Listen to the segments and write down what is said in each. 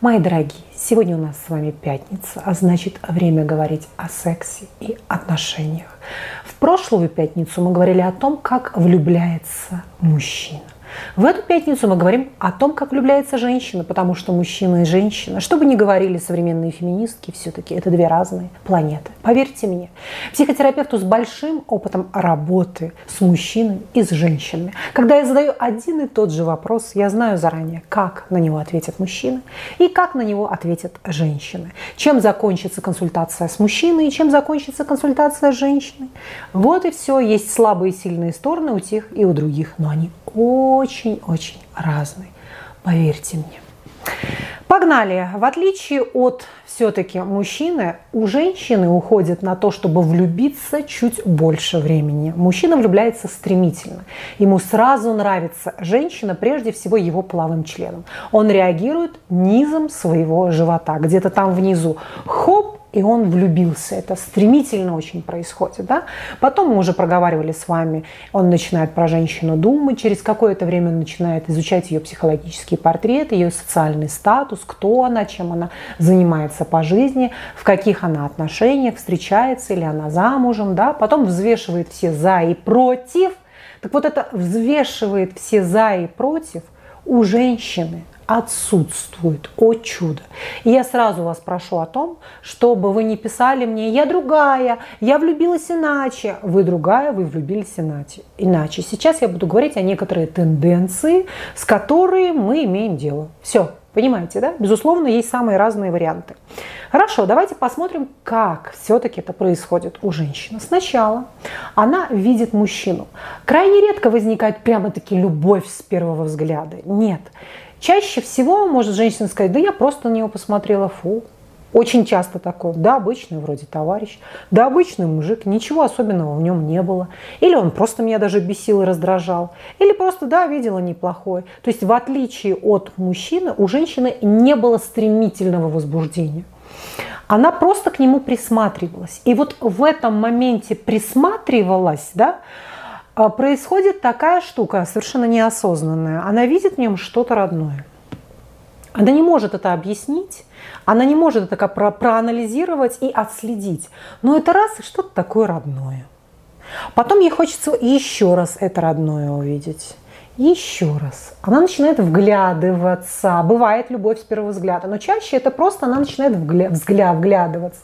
Мои дорогие, сегодня у нас с вами пятница, а значит время говорить о сексе и отношениях. В прошлую пятницу мы говорили о том, как влюбляется мужчина. В эту пятницу мы говорим о том, как влюбляется женщина, потому что мужчина и женщина, что бы ни говорили современные феминистки, все-таки это две разные планеты. Поверьте мне, психотерапевту с большим опытом работы с мужчинами и с женщинами. Когда я задаю один и тот же вопрос, я знаю заранее, как на него ответят мужчины и как на него ответят женщины. Чем закончится консультация с мужчиной и чем закончится консультация с женщиной. Вот и все. Есть слабые и сильные стороны у тех и у других, но они очень-очень разные. Поверьте мне. Погнали. В отличие от все-таки мужчины, у женщины уходит на то, чтобы влюбиться чуть больше времени. Мужчина влюбляется стремительно. Ему сразу нравится женщина, прежде всего его половым членом. Он реагирует низом своего живота, где-то там внизу. Хоп, и он влюбился. Это стремительно очень происходит. Да? Потом мы уже проговаривали с вами, он начинает про женщину думать, через какое-то время он начинает изучать ее психологический портрет, ее социальный статус, кто она, чем она занимается по жизни, в каких она отношениях, встречается или она замужем. Да? Потом взвешивает все за и против. Так вот это взвешивает все за и против у женщины – отсутствует. О чудо! И я сразу вас прошу о том, чтобы вы не писали мне «я другая», «я влюбилась иначе». Вы другая, вы влюбились иначе. иначе. Сейчас я буду говорить о некоторые тенденции, с которыми мы имеем дело. Все, Понимаете, да? Безусловно, есть самые разные варианты. Хорошо, давайте посмотрим, как все-таки это происходит у женщины. Сначала она видит мужчину. Крайне редко возникает прямо-таки любовь с первого взгляда. Нет. Чаще всего может женщина сказать, да я просто на него посмотрела, фу. Очень часто такое, да, обычный вроде товарищ, да, обычный мужик, ничего особенного в нем не было. Или он просто меня даже бесил и раздражал. Или просто, да, видела неплохой. То есть в отличие от мужчины, у женщины не было стремительного возбуждения. Она просто к нему присматривалась. И вот в этом моменте присматривалась, да, происходит такая штука, совершенно неосознанная. Она видит в нем что-то родное. Она не может это объяснить, она не может это про проанализировать и отследить. Но это раз и что-то такое родное. Потом ей хочется еще раз это родное увидеть. Еще раз. Она начинает вглядываться. Бывает любовь с первого взгляда, но чаще это просто она начинает вгля... взгляд, вглядываться.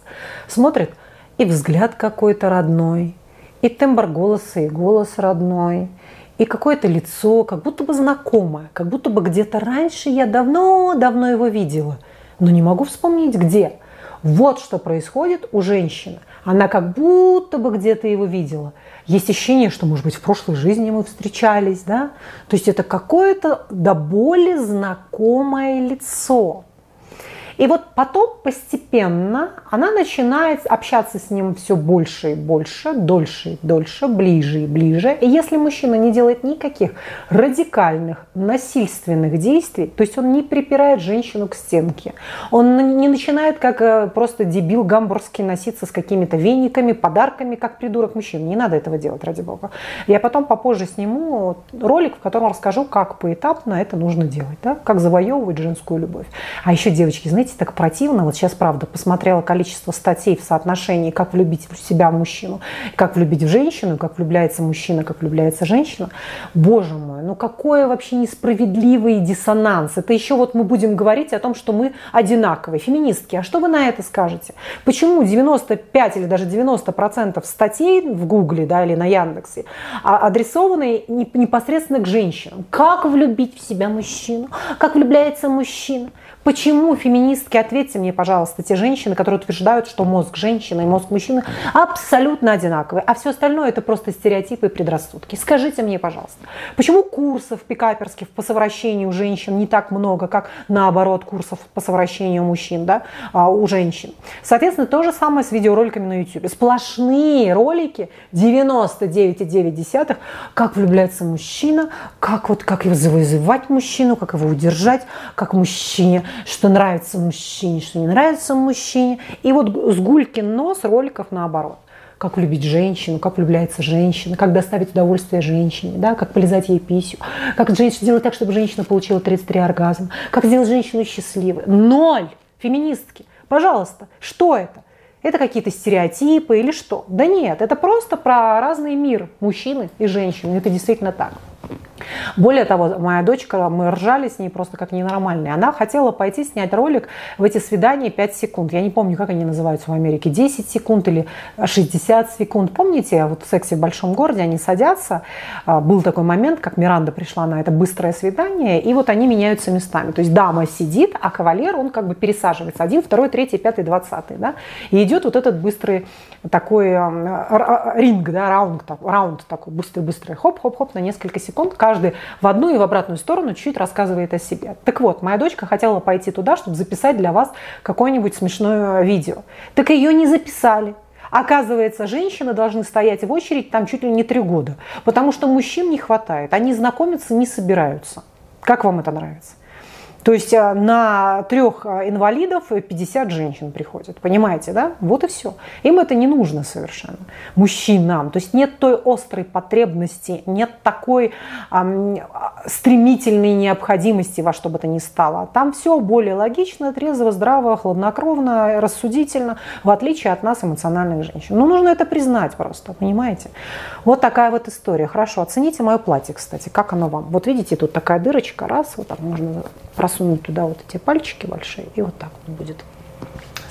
Смотрит, и взгляд какой-то родной, и тембр голоса, и голос родной, и какое-то лицо, как будто бы знакомое, как будто бы где-то раньше я давно-давно его видела, но не могу вспомнить где. Вот что происходит у женщины. Она как будто бы где-то его видела. Есть ощущение, что, может быть, в прошлой жизни мы встречались, да? То есть это какое-то до боли знакомое лицо. И вот потом постепенно она начинает общаться с ним все больше и больше, дольше и дольше, ближе и ближе. И если мужчина не делает никаких радикальных, насильственных действий, то есть он не припирает женщину к стенке, он не начинает как э, просто дебил гамбургский носиться с какими-то вениками, подарками, как придурок мужчина. Не надо этого делать, ради бога. Я потом попозже сниму ролик, в котором расскажу, как поэтапно это нужно делать, да? как завоевывать женскую любовь. А еще, девочки, знаете, знаете, так противно. Вот сейчас, правда, посмотрела количество статей в соотношении, как влюбить в себя мужчину, как влюбить в женщину, как влюбляется мужчина, как влюбляется женщина. Боже мой, ну какой вообще несправедливый диссонанс. Это еще вот мы будем говорить о том, что мы одинаковые, феминистки. А что вы на это скажете? Почему 95 или даже 90 процентов статей в Гугле да, или на Яндексе а, адресованы непосредственно к женщинам? Как влюбить в себя мужчину? Как влюбляется мужчина? Почему феминистки, ответьте мне, пожалуйста, те женщины, которые утверждают, что мозг женщины и мозг мужчины абсолютно одинаковые, а все остальное это просто стереотипы и предрассудки. Скажите мне, пожалуйста, почему курсов пикаперских по совращению женщин не так много, как наоборот курсов по совращению мужчин, да, а, у женщин? Соответственно, то же самое с видеороликами на YouTube. Сплошные ролики, 99,9, как влюбляется мужчина, как вот как его завоевать мужчину, как его удержать, как мужчине что нравится мужчине, что не нравится мужчине. И вот с гулькин нос роликов наоборот как любить женщину, как влюбляется женщина, как доставить удовольствие женщине, да, как полезать ей писю, как сделать так, чтобы женщина получила 33 оргазма, как сделать женщину счастливой. Ноль! Феминистки. Пожалуйста, что это? Это какие-то стереотипы или что? Да нет, это просто про разный мир мужчины и женщины. Это действительно так. Более того, моя дочка, мы ржали с ней просто как ненормальные. Она хотела пойти снять ролик в эти свидания 5 секунд. Я не помню, как они называются в Америке. 10 секунд или 60 секунд. Помните, вот в «Сексе в большом городе» они садятся. А, был такой момент, как Миранда пришла на это быстрое свидание, и вот они меняются местами. То есть дама сидит, а кавалер, он как бы пересаживается. Один, второй, третий, пятый, двадцатый. Да? И идет вот этот быстрый такой ринг, да, раунд, раунд такой, быстрый-быстрый, хоп-хоп-хоп на несколько секунд. Каждый в одну и в обратную сторону чуть-чуть рассказывает о себе. Так вот, моя дочка хотела пойти туда, чтобы записать для вас какое-нибудь смешное видео. Так ее не записали. Оказывается, женщины должны стоять в очередь там чуть ли не три года, потому что мужчин не хватает. Они знакомиться не собираются. Как вам это нравится? То есть э, на трех э, инвалидов 50 женщин приходят. Понимаете, да? Вот и все. Им это не нужно совершенно. Мужчинам. То есть нет той острой потребности, нет такой эм, стремительной необходимости во что бы то ни стало. Там все более логично, трезво, здраво, хладнокровно, рассудительно, в отличие от нас, эмоциональных женщин. Ну, нужно это признать просто, понимаете? Вот такая вот история. Хорошо, оцените мое платье, кстати. Как оно вам? Вот видите, тут такая дырочка, раз, вот так можно просунуть туда вот эти пальчики большие, и вот так вот будет.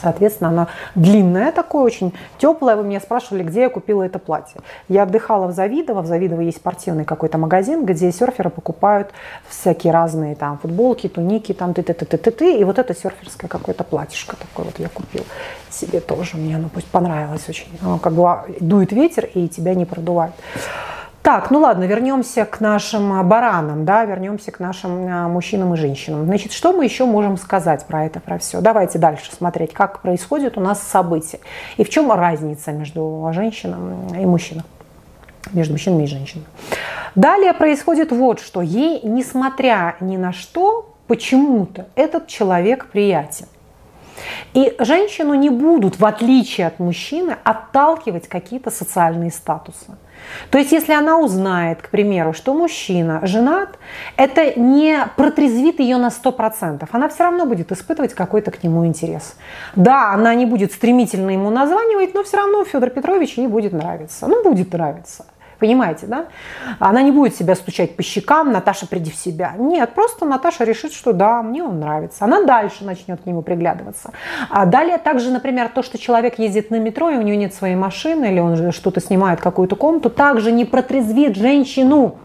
Соответственно, она длинная такое, очень теплая. Вы меня спрашивали, где я купила это платье. Я отдыхала в Завидово. В Завидово есть спортивный какой-то магазин, где серферы покупают всякие разные там футболки, туники, там ты ты ты ты ты ты И вот это серферское какое-то платьишко такое вот я купила себе тоже. Мне оно пусть понравилось очень. Оно как бы дует ветер и тебя не продувает. Так, ну ладно, вернемся к нашим а, баранам, да, вернемся к нашим а, мужчинам и женщинам. Значит, что мы еще можем сказать про это, про все? Давайте дальше смотреть, как происходит у нас события и в чем разница между женщинами и мужчиной, между мужчинами и женщинами. Далее происходит вот что. Ей, несмотря ни на что, почему-то этот человек приятен. И женщину не будут, в отличие от мужчины, отталкивать какие-то социальные статусы. То есть, если она узнает, к примеру, что мужчина женат, это не протрезвит ее на 100%. Она все равно будет испытывать какой-то к нему интерес. Да, она не будет стремительно ему названивать, но все равно Федор Петрович ей будет нравиться. Ну, будет нравиться. Понимаете, да? Она не будет себя стучать по щекам, Наташа, приди в себя. Нет, просто Наташа решит, что да, мне он нравится. Она дальше начнет к нему приглядываться. А далее также, например, то, что человек ездит на метро, и у него нет своей машины, или он что-то снимает, какую-то комнату, также не протрезвит женщину.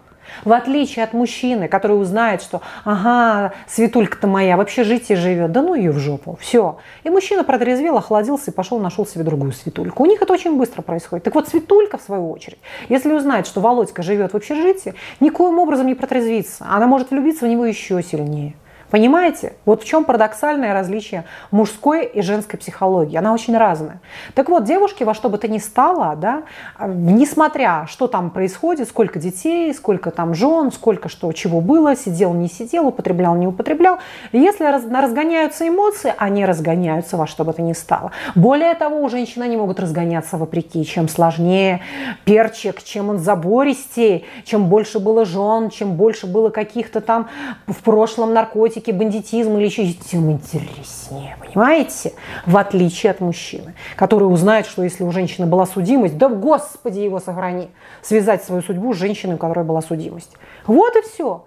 В отличие от мужчины, который узнает, что ага, Светулька-то моя в общежитии живет, да ну ее в жопу, все. И мужчина протрезвел, охладился и пошел, нашел себе другую Светульку. У них это очень быстро происходит. Так вот, Светулька, в свою очередь, если узнает, что Володька живет в общежитии, никоим образом не протрезвится. Она может влюбиться в него еще сильнее. Понимаете? Вот в чем парадоксальное различие мужской и женской психологии. Она очень разная. Так вот, девушки во что бы то ни стало, да, несмотря, что там происходит, сколько детей, сколько там жен, сколько что, чего было, сидел, не сидел, употреблял, не употреблял, если разгоняются эмоции, они разгоняются во что бы то ни стало. Более того, у женщин они могут разгоняться вопреки. Чем сложнее перчик, чем он забористее, чем больше было жен, чем больше было каких-то там в прошлом наркотиков, наркотики, бандитизм или еще тем интереснее, понимаете? В отличие от мужчины, который узнает, что если у женщины была судимость, да господи его сохрани, связать свою судьбу с женщиной, у которой была судимость. Вот и все.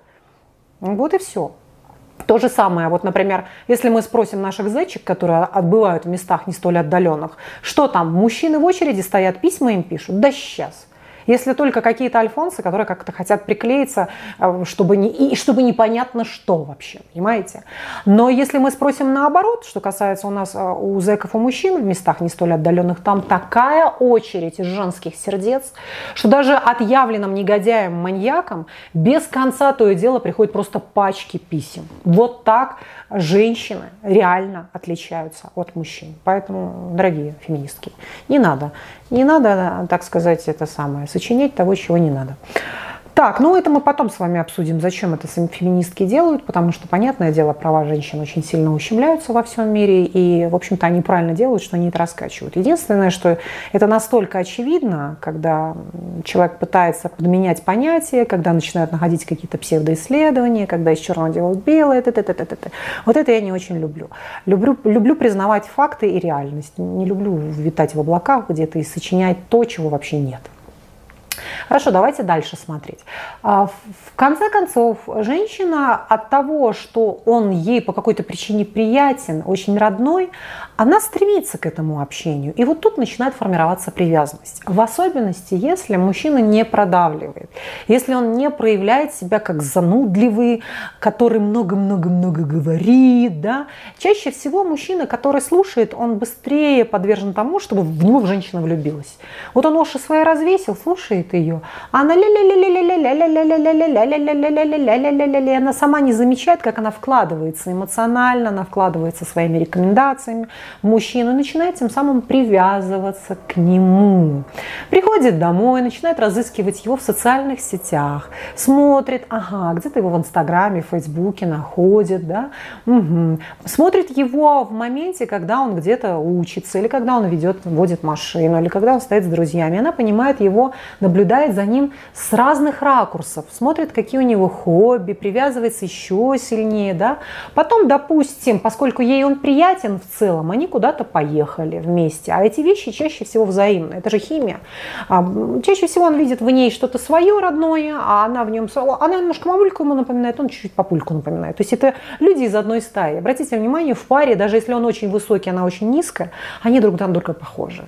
Вот и все. То же самое, вот, например, если мы спросим наших зайчик, которые отбывают в местах не столь отдаленных, что там, мужчины в очереди стоят, письма им пишут? Да сейчас. Если только какие-то альфонсы, которые как-то хотят приклеиться, э, чтобы, не, и чтобы непонятно что вообще, понимаете? Но если мы спросим наоборот, что касается у нас э, у зэков и мужчин в местах не столь отдаленных, там такая очередь из женских сердец, что даже отъявленным негодяем, маньякам без конца то и дело приходят просто пачки писем. Вот так женщины реально отличаются от мужчин. Поэтому, дорогие феминистки, не надо, не надо, так сказать, это самое, сочинять того, чего не надо. Так, ну это мы потом с вами обсудим, зачем это феминистки делают, потому что, понятное дело, права женщин очень сильно ущемляются во всем мире, и, в общем-то, они правильно делают, что они это раскачивают. Единственное, что это настолько очевидно, когда человек пытается подменять понятия, когда начинают находить какие-то псевдоисследования, когда из черного делают белое, это, это, это, это. вот это я не очень люблю. люблю. Люблю признавать факты и реальность, не люблю витать в облаках где-то и сочинять то, чего вообще нет. Хорошо, давайте дальше смотреть. А, в конце концов, женщина от того, что он ей по какой-то причине приятен, очень родной, она стремится к этому общению. И вот тут начинает формироваться привязанность. В особенности, если мужчина не продавливает, если он не проявляет себя как занудливый, который много-много-много говорит. Да? Чаще всего мужчина, который слушает, он быстрее подвержен тому, чтобы в него женщина влюбилась. Вот он уши свои развесил, слушает ее, она она сама не замечает, как она вкладывается эмоционально, она вкладывается своими рекомендациями в мужчину и начинает тем самым привязываться к нему. Приходит домой, начинает разыскивать его в социальных сетях, смотрит, ага, где-то его в Инстаграме, в Фейсбуке находит, да, угу. смотрит его в моменте, когда он где-то учится, или когда он ведет, водит машину, или когда он стоит с друзьями. Она понимает его, наблюдает за ним с разных ракурсов, смотрит, какие у него хобби, привязывается еще сильнее, да. Потом, допустим, поскольку ей он приятен в целом, они куда-то поехали вместе. А эти вещи чаще всего взаимны. Это же химия. А, чаще всего он видит в ней что-то свое родное, а она в нем... Она немножко мамульку ему напоминает, он чуть-чуть папульку напоминает. То есть это люди из одной стаи. Обратите внимание, в паре, даже если он очень высокий, она очень низкая, они друг на друга похожи.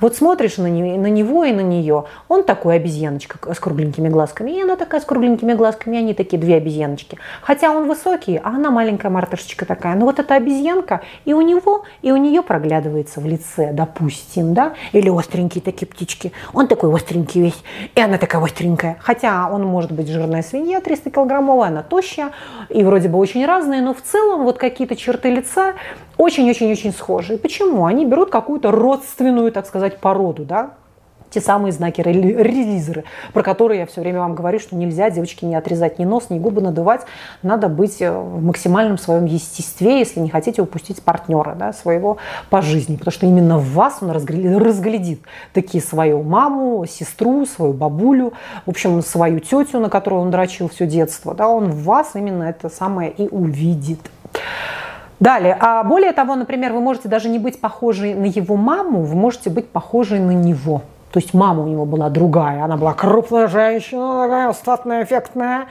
Вот смотришь на него и на нее, он такой обезьяночка с кругленькими глазками, и она такая с кругленькими глазками, и они такие две обезьяночки. Хотя он высокий, а она маленькая мартышечка такая. Но вот эта обезьянка и у него, и у нее проглядывается в лице, допустим, да, или остренькие такие птички. Он такой остренький весь, и она такая остренькая. Хотя он может быть жирная свинья 300 килограммовая, она тощая, и вроде бы очень разные, но в целом вот какие-то черты лица очень-очень-очень схожие. Почему? Они берут какую-то родственную, так сказать, породу, да, те самые знаки релизеры, про которые я все время вам говорю, что нельзя девочки не отрезать ни нос, ни губы надувать, надо быть э, в максимальном своем естестве, если не хотите упустить партнера да, своего по жизни, потому что именно в вас он разглядит такие свою маму, сестру, свою бабулю, в общем, свою тетю, на которую он дрочил все детство, да, он в вас именно это самое и увидит. Далее, а более того, например, вы можете даже не быть похожей на его маму, вы можете быть похожей на него. То есть мама у него была другая, она была крупная женщина, такая статная, эффектная.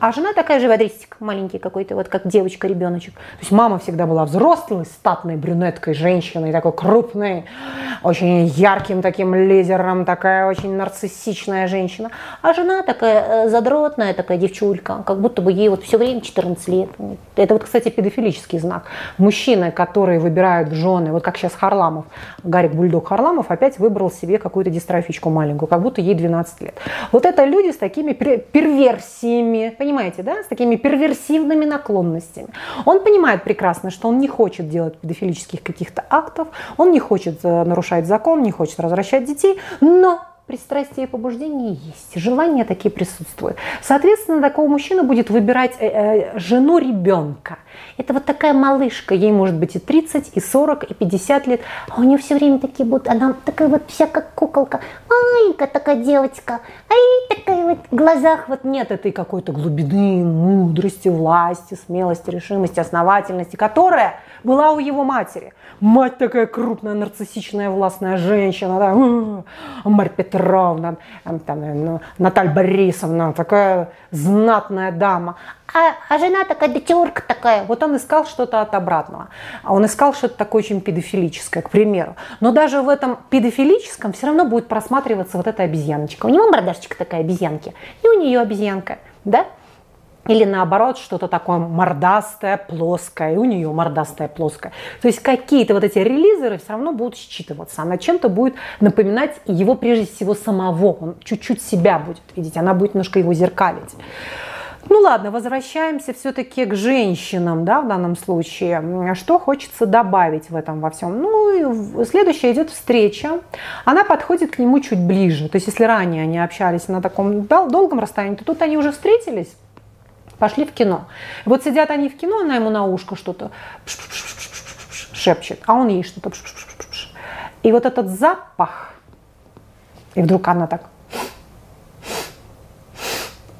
А жена такая же живодристик, маленький какой-то, вот как девочка-ребеночек. То есть мама всегда была взрослой, статной брюнеткой, женщиной, такой крупной, очень ярким таким лидером, такая очень нарциссичная женщина. А жена такая э, задротная, такая девчулька, как будто бы ей вот все время 14 лет. Это вот, кстати, педофилический знак. Мужчины, которые выбирают жены, вот как сейчас Харламов, Гарик Бульдог Харламов опять выбрал себе какую-то дистрофичку маленькую, как будто ей 12 лет. Вот это люди с такими перверсиями, понимаете, да, с такими перверсивными наклонностями. Он понимает прекрасно, что он не хочет делать педофилических каких-то актов, он не хочет э, нарушать закон, не хочет развращать детей, но пристрастие и побуждение есть, желания такие присутствуют. Соответственно, такого мужчина будет выбирать э, э, жену ребенка. Это вот такая малышка, ей может быть и 30, и 40, и 50 лет, а у нее все время такие будут, она такая вот вся как куколка, маленькая такая девочка, ай, такая вот в глазах вот нет этой какой-то глубины, мудрости, власти, смелости, решимости, основательности, которая была у его матери. Мать такая крупная, нарциссичная, властная женщина, да, Марья Петровна, там, ну, Наталья Борисовна, такая знатная дама. А, а жена такая дочурка такая. Вот он искал что-то от обратного. А он искал что-то такое очень педофилическое, к примеру. Но даже в этом педофилическом все равно будет просматриваться вот эта обезьяночка. У него мордашечка такая обезьянки, и у нее обезьянка, да? Или наоборот, что-то такое мордастое, плоское, и у нее мордастая, плоская. То есть какие-то вот эти релизеры все равно будут считываться. Она чем-то будет напоминать его прежде всего самого. Он чуть-чуть себя будет видеть, она будет немножко его зеркалить. Ну ладно, возвращаемся все-таки к женщинам, да, в данном случае. Что хочется добавить в этом во всем? Ну, следующая идет встреча. Она подходит к нему чуть ближе. То есть, если ранее они общались на таком долгом расстоянии, то тут они уже встретились, пошли в кино. вот сидят они в кино, она ему на ушко что-то шепчет, а он ей что-то и вот этот запах, и вдруг она так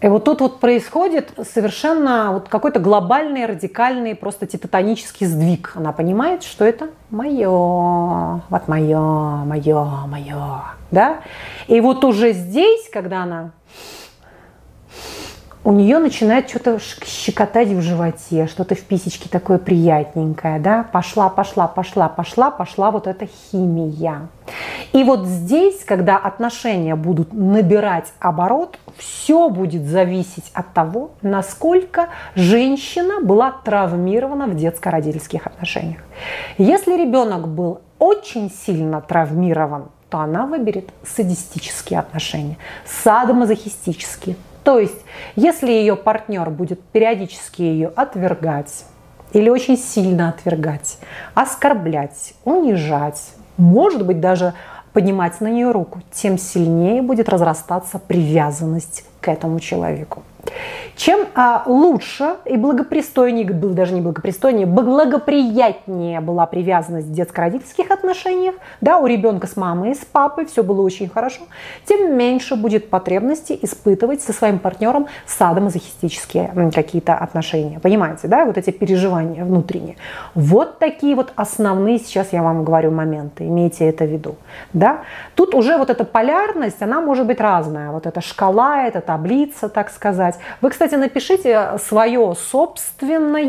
и вот тут вот происходит совершенно вот какой-то глобальный, радикальный, просто титанический сдвиг. Она понимает, что это мое, вот мое, мое, мое, да? И вот уже здесь, когда она у нее начинает что-то щекотать в животе, что-то в писечке такое приятненькое, да, пошла, пошла, пошла, пошла, пошла вот эта химия. И вот здесь, когда отношения будут набирать оборот, все будет зависеть от того, насколько женщина была травмирована в детско-родительских отношениях. Если ребенок был очень сильно травмирован, то она выберет садистические отношения, садомазохистические, то есть, если ее партнер будет периодически ее отвергать или очень сильно отвергать, оскорблять, унижать, может быть даже поднимать на нее руку, тем сильнее будет разрастаться привязанность к этому человеку. Чем а, лучше и благопристойнее, даже не благопристойнее, благоприятнее была привязанность в детско-родительских отношениях, да, у ребенка с мамой и с папой все было очень хорошо, тем меньше будет потребности испытывать со своим партнером садомазохистические какие-то отношения. Понимаете, да, вот эти переживания внутренние. Вот такие вот основные сейчас я вам говорю моменты, имейте это в виду. Да? Тут уже вот эта полярность, она может быть разная. Вот эта шкала, эта таблица, так сказать. Вы, кстати, напишите свое собственное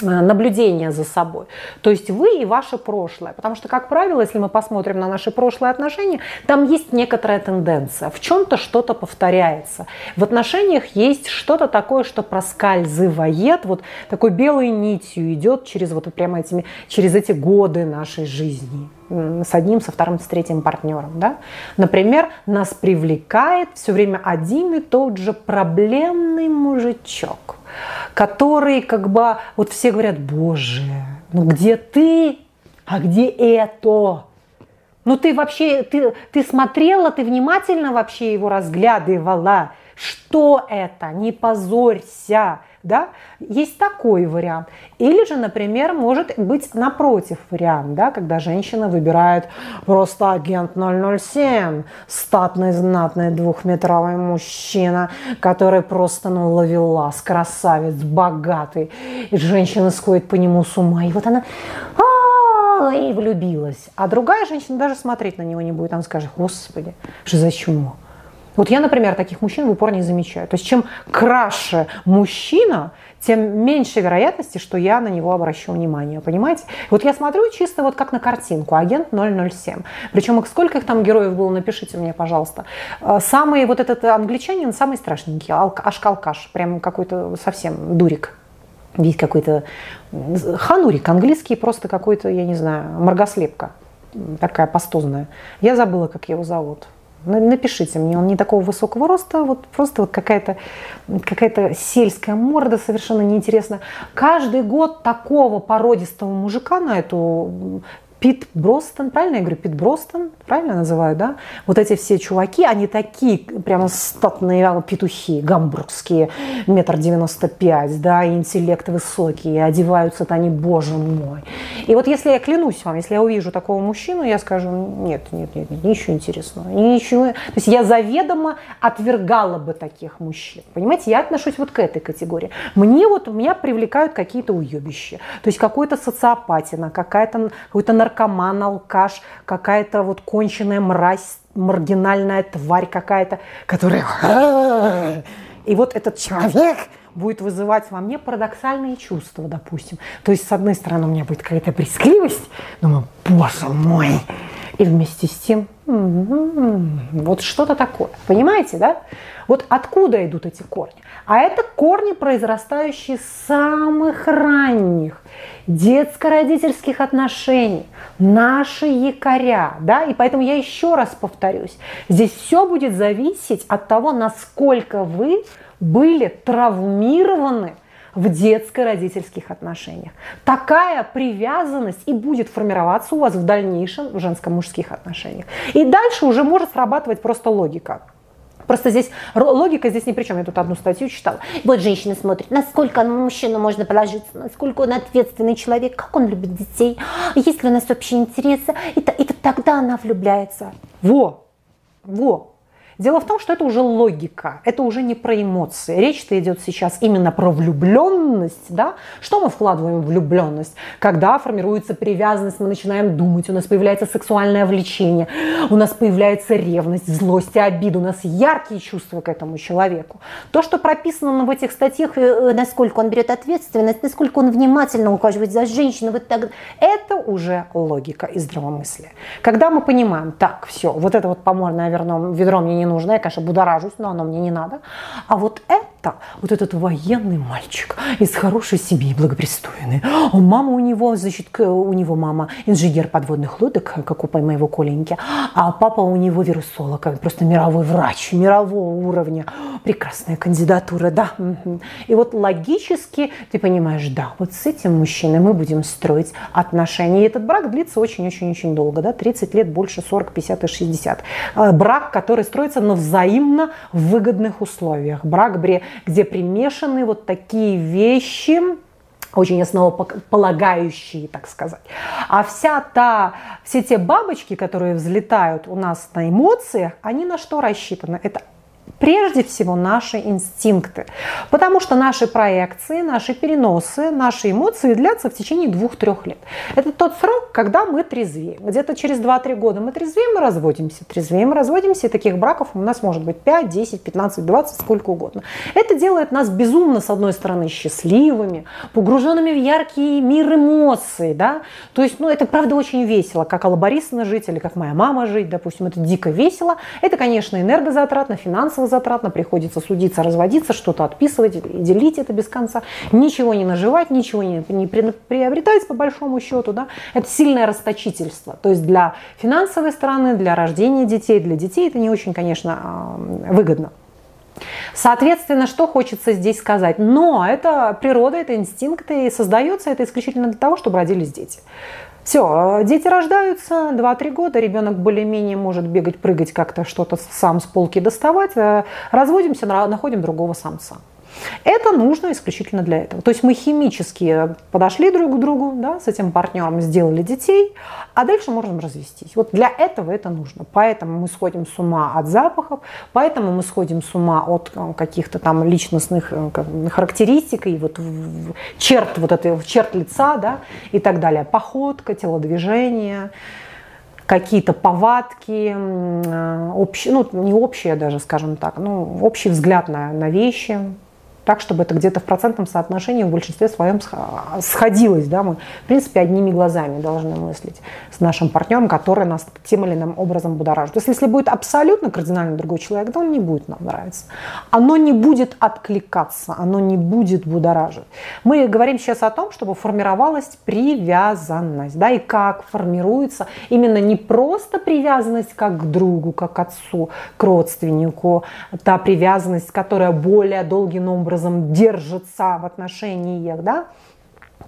наблюдение за собой. То есть вы и ваше прошлое. Потому что, как правило, если мы посмотрим на наши прошлые отношения, там есть некоторая тенденция. В чем-то что-то повторяется. В отношениях есть что-то такое, что проскальзывает, вот такой белой нитью идет через вот прямо этими, через эти годы нашей жизни с одним, со вторым, с третьим партнером. Да? Например, нас привлекает все время один и тот же проблемный мужичок, который как бы, вот все говорят, боже, ну где ты, а где это? Ну ты вообще, ты, ты смотрела, ты внимательно вообще его разглядывала. Что это? Не позорься да, есть такой вариант. Или же, например, может быть напротив вариант, да, когда женщина выбирает просто агент 007, статный, знатный, двухметровый мужчина, который просто, ну, ловелас, красавец, богатый. И женщина сходит по нему с ума. И вот она и влюбилась. А другая женщина даже смотреть на него не будет. Она скажет, господи, что за чумо? Вот я, например, таких мужчин в упор не замечаю. То есть чем краше мужчина, тем меньше вероятности, что я на него обращу внимание, понимаете? Вот я смотрю чисто вот как на картинку, агент 007. Причем сколько их там героев было, напишите мне, пожалуйста. А, самый вот этот англичанин, самый страшненький, аш-алкаш, прям какой-то совсем дурик. Есть какой-то ханурик, английский просто какой-то, я не знаю, маргослепка такая пастозная. Я забыла, как его зовут. Напишите мне, он не такого высокого роста, вот просто вот какая-то какая сельская морда совершенно неинтересная. Каждый год такого породистого мужика на эту Пит Бростон, правильно я говорю, Пит Бростон, правильно называю, да? Вот эти все чуваки, они такие прямо статные петухи, гамбургские, метр девяносто пять, да, и интеллект высокий, и одеваются-то они, боже мой. И вот если я клянусь вам, если я увижу такого мужчину, я скажу, нет, нет, нет, нет ничего интересного, ничего. То есть я заведомо отвергала бы таких мужчин. Понимаете, я отношусь вот к этой категории. Мне вот, меня привлекают какие-то уебища, то есть какой-то социопатина, какая-то, какой-то наркотик, наркоман, алкаш, какая-то вот конченая мразь, маргинальная тварь какая-то, которая... И вот этот человек будет вызывать во мне парадоксальные чувства, допустим. То есть, с одной стороны, у меня будет какая-то брезгливость, думаю, боже мой, и вместе с тем вот что-то такое. Понимаете, да? Вот откуда идут эти корни? А это корни, произрастающие с самых ранних детско-родительских отношений, наши якоря, да, и поэтому я еще раз повторюсь, здесь все будет зависеть от того, насколько вы были травмированы в детско-родительских отношениях. Такая привязанность и будет формироваться у вас в дальнейшем в женско-мужских отношениях. И дальше уже может срабатывать просто логика. Просто здесь логика здесь ни при чем. Я тут одну статью читала. Вот женщина смотрит, насколько на мужчину можно положиться, насколько он ответственный человек, как он любит детей, есть ли у нас общие интересы. И, и тогда она влюбляется. Во, во, Дело в том, что это уже логика, это уже не про эмоции. Речь-то идет сейчас именно про влюбленность. Да? Что мы вкладываем в влюбленность? Когда формируется привязанность, мы начинаем думать, у нас появляется сексуальное влечение, у нас появляется ревность, злость и обида, у нас яркие чувства к этому человеку. То, что прописано в этих статьях, э, насколько он берет ответственность, насколько он внимательно ухаживает за женщиной, вот так, это уже логика и здравомыслие. Когда мы понимаем, так, все, вот это вот поморное ведро мне не нужно, я, конечно, будоражусь, но оно мне не надо. А вот это, вот этот военный мальчик из хорошей семьи, благопристойный. Мама у него, значит, у него мама инженер подводных лодок, как у моего Коленьки, а папа у него вирусолог, просто мировой врач, мирового уровня. Прекрасная кандидатура, да. И вот логически ты понимаешь, да, вот с этим мужчиной мы будем строить отношения. И этот брак длится очень-очень-очень долго, да, 30 лет, больше 40, 50 и 60. Э, брак, который строится на взаимно выгодных условиях. Брак, где примешаны вот такие вещи, очень основополагающие, так сказать. А вся та, все те бабочки, которые взлетают у нас на эмоциях, они на что рассчитаны? Это прежде всего наши инстинкты. Потому что наши проекции, наши переносы, наши эмоции длятся в течение двух-трех лет. Это тот срок, когда мы трезвеем. Где-то через 2-3 года мы трезвеем и разводимся. Трезвеем и разводимся, и таких браков у нас может быть 5, 10, 15, 20, сколько угодно. Это делает нас безумно, с одной стороны, счастливыми, погруженными в яркий мир эмоций. Да? То есть, ну, это правда очень весело, как Алла Борисовна жить или как моя мама жить, допустим, это дико весело. Это, конечно, энергозатратно, финансово затратно, приходится судиться, разводиться, что-то отписывать делить это без конца, ничего не наживать, ничего не, не приобретать по большому счету. Да? Это сильное расточительство. То есть для финансовой стороны, для рождения детей, для детей это не очень, конечно, а, выгодно. Соответственно, что хочется здесь сказать? Но это природа, это инстинкты, и создается это исключительно для того, чтобы родились дети. Все, э, дети рождаются, 2-3 года, ребенок более-менее может бегать, прыгать, как-то что-то сам с полки доставать, э, разводимся, находим другого самца. Это нужно исключительно для этого. То есть мы химически подошли друг к другу, да, с этим партнером сделали детей, а дальше можем развестись. Вот для этого это нужно. Поэтому мы сходим с ума от запахов, поэтому мы сходим с ума от э, каких-то там личностных э, характеристик и вот черт вот этой черт лица, да, и так далее. Походка, телодвижение какие-то повадки, э, общие, ну не общие даже, скажем так, ну общий взгляд на, на вещи, так, чтобы это где-то в процентном соотношении в большинстве своем сходилось. Да? Мы, в принципе, одними глазами должны мыслить с нашим партнером, который нас тем или иным образом будоражит. То есть, если будет абсолютно кардинально другой человек, то он не будет нам нравиться. Оно не будет откликаться, оно не будет будоражить. Мы говорим сейчас о том, чтобы формировалась привязанность. Да? И как формируется именно не просто привязанность как к другу, как к отцу, к родственнику, та привязанность, которая более долгим образом образом держится в отношениях, да,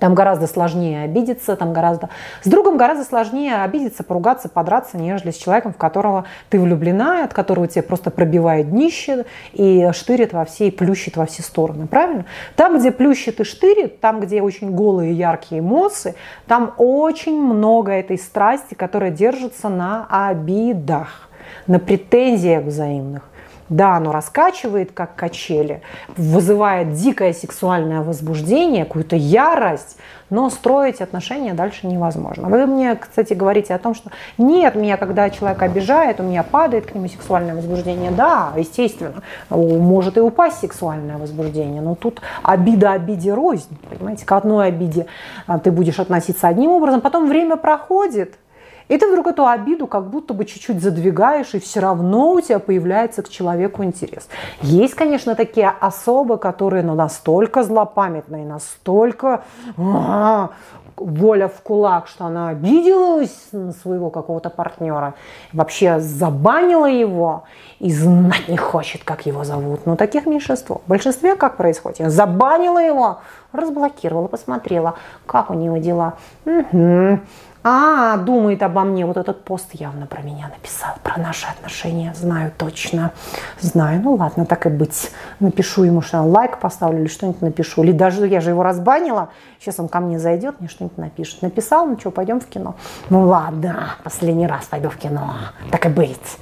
там гораздо сложнее обидеться, там гораздо... С другом гораздо сложнее обидеться, поругаться, подраться, нежели с человеком, в которого ты влюблена, от которого тебе просто пробивает днище и штырит во все, и плющит во все стороны, правильно? Там, где плющит и штырит, там, где очень голые яркие эмоции, там очень много этой страсти, которая держится на обидах, на претензиях взаимных. Да, оно раскачивает, как качели, вызывает дикое сексуальное возбуждение, какую-то ярость, но строить отношения дальше невозможно. Вы мне, кстати, говорите о том, что нет, меня, когда человек обижает, у меня падает к нему сексуальное возбуждение. Да, естественно, может и упасть сексуальное возбуждение, но тут обида обиде рознь, понимаете, к одной обиде а, ты будешь относиться одним образом, потом время проходит, и ты вдруг эту обиду как будто бы чуть-чуть задвигаешь, и все равно у тебя появляется к человеку интерес. Есть, конечно, такие особы, которые ну, настолько злопамятные, настолько а, воля в кулак, что она обиделась на своего какого-то партнера, вообще забанила его и знать не хочет, как его зовут. Ну, таких меньшинство. В большинстве как происходит? Забанила его, разблокировала, посмотрела, как у него дела. Угу. А, думает обо мне, вот этот пост явно про меня написал, про наши отношения, знаю точно, знаю, ну ладно, так и быть, напишу ему, что лайк поставлю или что-нибудь напишу, или даже я же его разбанила, сейчас он ко мне зайдет, мне что-нибудь напишет, написал, ну что, пойдем в кино, ну ладно, последний раз пойду в кино, так и быть.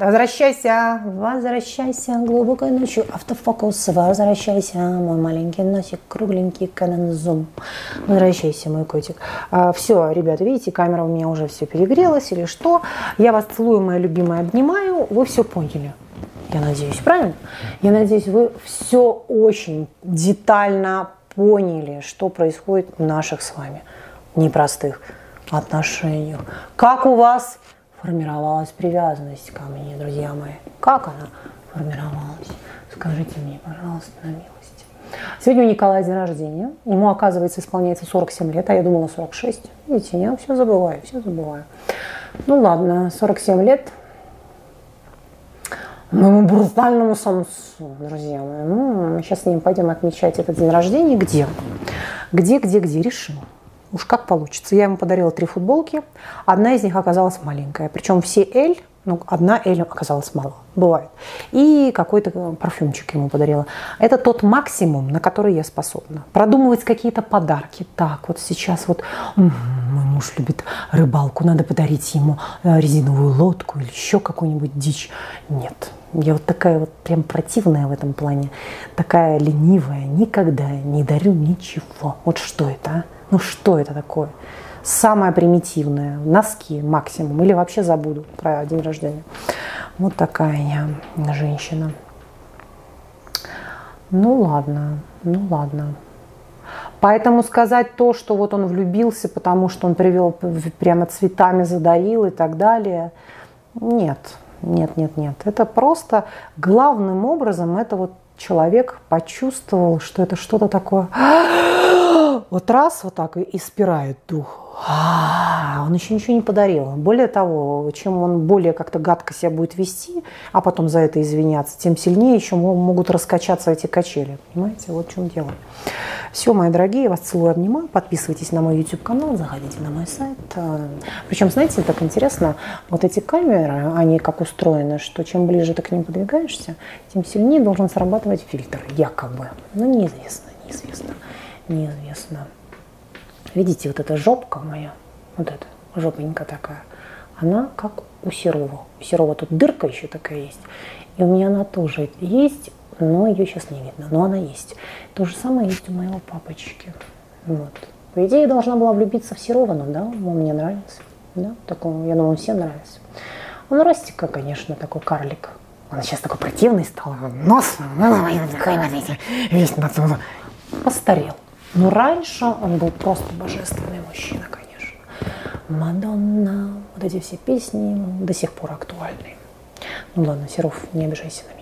Возвращайся, возвращайся глубокой ночью. Автофокус, возвращайся, мой маленький носик, кругленький Zoom. Возвращайся, мой котик. А, все, ребята, видите, камера у меня уже все перегрелась или что. Я вас целую, моя любимая, обнимаю. Вы все поняли. Я надеюсь, правильно? Я надеюсь, вы все очень детально поняли, что происходит в наших с вами непростых отношениях. Как у вас формировалась привязанность ко мне, друзья мои? Как она формировалась? Скажите мне, пожалуйста, на милость. Сегодня у Николая день рождения. Ему, оказывается, исполняется 47 лет, а я думала 46. Видите, я все забываю, все забываю. Ну ладно, 47 лет. Моему брутальному самцу, друзья мои. Ну, сейчас с ним пойдем отмечать этот день рождения. Где? Где, где, где? Решим. Уж как получится. Я ему подарила три футболки. Одна из них оказалась маленькая. Причем все L, ну, одна L оказалась мало. Бывает. И какой-то парфюмчик ему подарила. Это тот максимум, на который я способна. Продумывать какие-то подарки. Так, вот сейчас вот мой муж любит рыбалку, надо подарить ему э, резиновую лодку или еще какую-нибудь дичь. Нет, я вот такая вот прям противная в этом плане, такая ленивая, никогда не дарю ничего. Вот что это, а? Ну что это такое? Самое примитивное. Носки максимум. Или вообще забуду про день рождения. Вот такая я женщина. Ну ладно, ну ладно. Поэтому сказать то, что вот он влюбился, потому что он привел прямо цветами задарил и так далее, нет, нет, нет, нет. Это просто главным образом это вот человек почувствовал, что это что-то такое вот раз вот так и спирает дух. А, он еще ничего не подарил. Более того, чем он более как-то гадко себя будет вести, а потом за это извиняться, тем сильнее еще могут раскачаться эти качели. Понимаете, вот в чем дело. Все, мои дорогие, вас целую, обнимаю. Подписывайтесь на мой YouTube-канал, заходите на мой сайт. Причем, знаете, так интересно, вот эти камеры, они как устроены, что чем ближе ты к ним подвигаешься, тем сильнее должен срабатывать фильтр, якобы. Но ну, неизвестно, неизвестно неизвестно. Видите, вот эта жопка моя, вот эта жопенька такая, она как у Серова. У Серова тут дырка еще такая есть. И у меня она тоже есть, но ее сейчас не видно. Но она есть. То же самое есть у моего папочки. Вот. По идее, должна была влюбиться в Серова, но да, он мне нравится. Да, такому, я думаю, всем нравится. Он Ростика, конечно, такой карлик. Он сейчас такой противный стал. Нос, весь постарел. Но раньше он был просто божественный мужчина, конечно. Мадонна, вот эти все песни до сих пор актуальны. Ну ладно, Серов, не обижайся на меня.